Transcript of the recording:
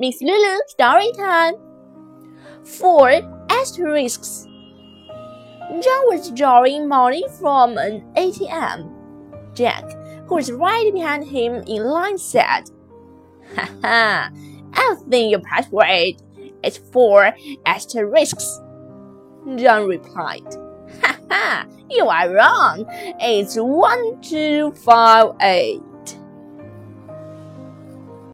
Miss Lulu, story time. Four asterisks. John was drawing money from an ATM. Jack, who was right behind him in line, said, Ha ha, I think your password is four asterisks. John replied, Ha ha, you are wrong. It's one, two, five, eight.